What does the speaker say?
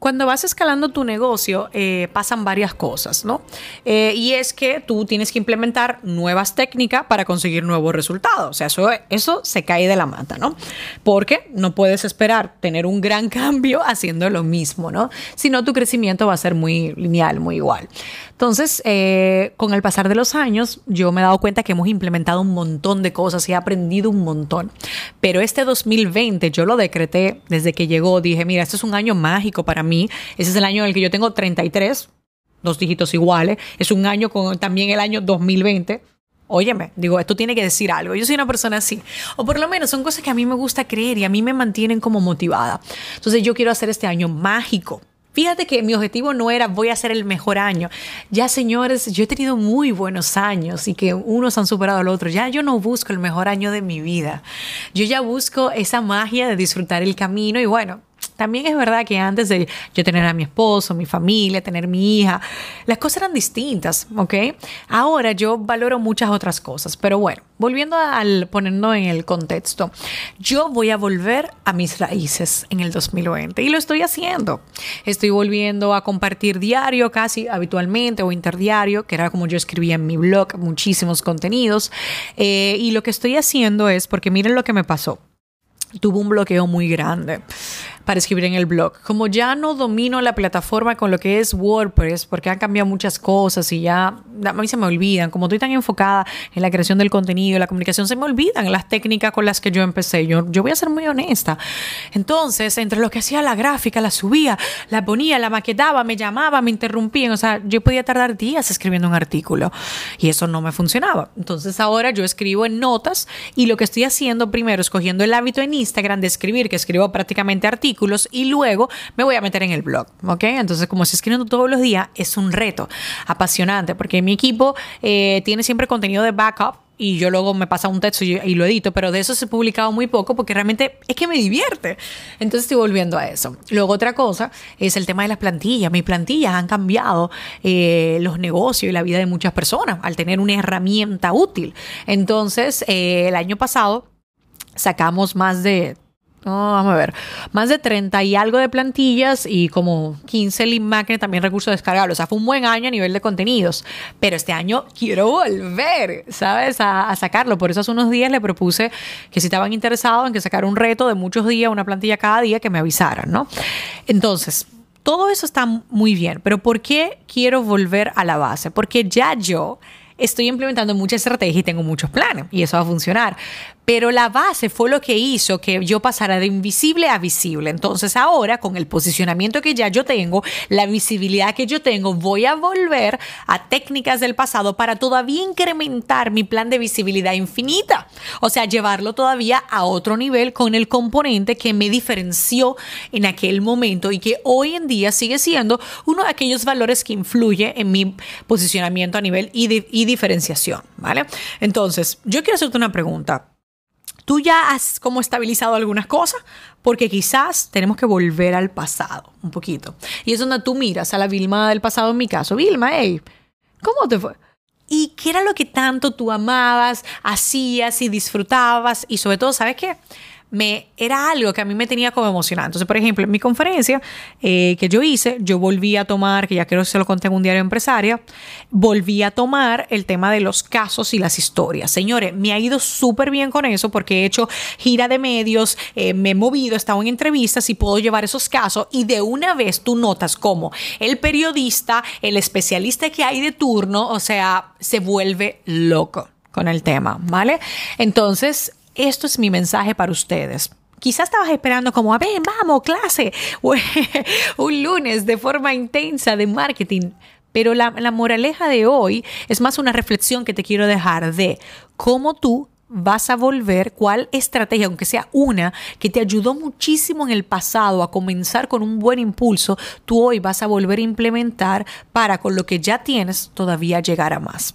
Cuando vas escalando tu negocio, eh, pasan varias cosas, ¿no? Eh, y es que tú tienes que implementar nuevas técnicas para conseguir nuevos resultados. O sea, eso, eso se cae de la mata, ¿no? Porque no puedes esperar tener un gran cambio haciendo lo mismo, ¿no? Si no, tu crecimiento va a ser muy lineal, muy igual. Entonces, eh, con el pasar de los años, yo me he dado cuenta que hemos implementado un montón de cosas y he aprendido un montón. Pero este 2020 yo lo decreté desde que llegó. Dije, mira, este es un año mágico para mí. Ese es el año en el que yo tengo 33, dos dígitos iguales. Es un año con también el año 2020. Óyeme, digo, esto tiene que decir algo. Yo soy una persona así. O por lo menos son cosas que a mí me gusta creer y a mí me mantienen como motivada. Entonces yo quiero hacer este año mágico. Fíjate que mi objetivo no era voy a hacer el mejor año. Ya, señores, yo he tenido muy buenos años y que unos han superado al otro. Ya yo no busco el mejor año de mi vida. Yo ya busco esa magia de disfrutar el camino y bueno, también es verdad que antes de yo tener a mi esposo, mi familia, tener mi hija, las cosas eran distintas, ¿ok? Ahora yo valoro muchas otras cosas, pero bueno, volviendo al ponernos en el contexto, yo voy a volver a mis raíces en el 2020 y lo estoy haciendo. Estoy volviendo a compartir diario casi habitualmente o interdiario, que era como yo escribía en mi blog, muchísimos contenidos. Eh, y lo que estoy haciendo es, porque miren lo que me pasó tuvo un bloqueo muy grande para escribir en el blog. Como ya no domino la plataforma con lo que es WordPress, porque han cambiado muchas cosas y ya a mí se me olvidan, como estoy tan enfocada en la creación del contenido, la comunicación, se me olvidan las técnicas con las que yo empecé. Yo, yo voy a ser muy honesta. Entonces, entre lo que hacía la gráfica, la subía, la ponía, la maquetaba, me llamaba, me interrumpían. O sea, yo podía tardar días escribiendo un artículo y eso no me funcionaba. Entonces, ahora yo escribo en notas y lo que estoy haciendo primero, escogiendo el hábito en Instagram de escribir, que escribo prácticamente artículos y luego me voy a meter en el blog. ¿Ok? Entonces, como estoy escribiendo todos los días, es un reto apasionante porque mi equipo eh, tiene siempre contenido de backup y yo luego me pasa un texto y, lo edito, pero de eso se he publicado muy poco porque realmente es que me divierte. Entonces estoy volviendo a eso. Luego otra cosa es el tema de las plantillas. Mis plantillas han cambiado eh, los negocios y la vida de muchas personas al tener una herramienta útil. Entonces, eh, el año pasado sacamos más de vamos a ver, más de 30 y algo de plantillas y como 15 link magnet también recursos descargables. O sea, fue un buen año a nivel de contenidos. Pero este año quiero volver, ¿sabes? A, a, sacarlo. Por eso hace unos días le propuse que si estaban interesados en que sacara un reto de muchos días, una plantilla cada día, que me avisaran, ¿no? Entonces, todo eso está muy bien. Pero ¿por qué quiero volver a la base? Porque ya yo estoy implementando muchas estrategias y tengo muchos planes y eso va a funcionar. Pero la base fue lo que hizo que yo pasara de invisible a visible. Entonces ahora, con el posicionamiento que ya yo tengo, la visibilidad que yo tengo, voy a volver a técnicas del pasado para todavía incrementar mi plan de visibilidad infinita. O sea, llevarlo todavía a otro nivel con el componente que me diferenció en aquel momento y que hoy en día sigue siendo uno de aquellos valores que influye en mi posicionamiento a nivel y, de, diferenciación. ¿Vale? Entonces, yo quiero hacerte una pregunta tú ya has como estabilizado algunas cosas, porque quizás tenemos que volver al pasado un poquito. Y es donde tú miras a la Vilma del pasado en mi caso. Vilma, hey, ¿cómo te fue? ¿Y qué era lo que tanto tú amabas, hacías y disfrutabas? Y sobre todo, ¿sabes qué? Me, era algo que a mí me tenía como emocionado. Entonces, por ejemplo, en mi conferencia eh, que yo hice, yo volví a tomar, que ya creo que se lo conté en un diario empresaria, volví a tomar el tema de los casos y las historias. Señores, me ha ido súper bien con eso porque he hecho gira de medios, eh, me he movido, he estado en entrevistas y puedo llevar esos casos y de una vez tú notas como el periodista, el especialista que hay de turno, o sea, se vuelve loco con el tema, ¿vale? Entonces, esto es mi mensaje para ustedes. Quizás estabas esperando como, a ver, vamos, clase, un lunes de forma intensa de marketing. Pero la, la moraleja de hoy es más una reflexión que te quiero dejar de cómo tú vas a volver, cuál estrategia, aunque sea una, que te ayudó muchísimo en el pasado a comenzar con un buen impulso, tú hoy vas a volver a implementar para con lo que ya tienes todavía llegar a más.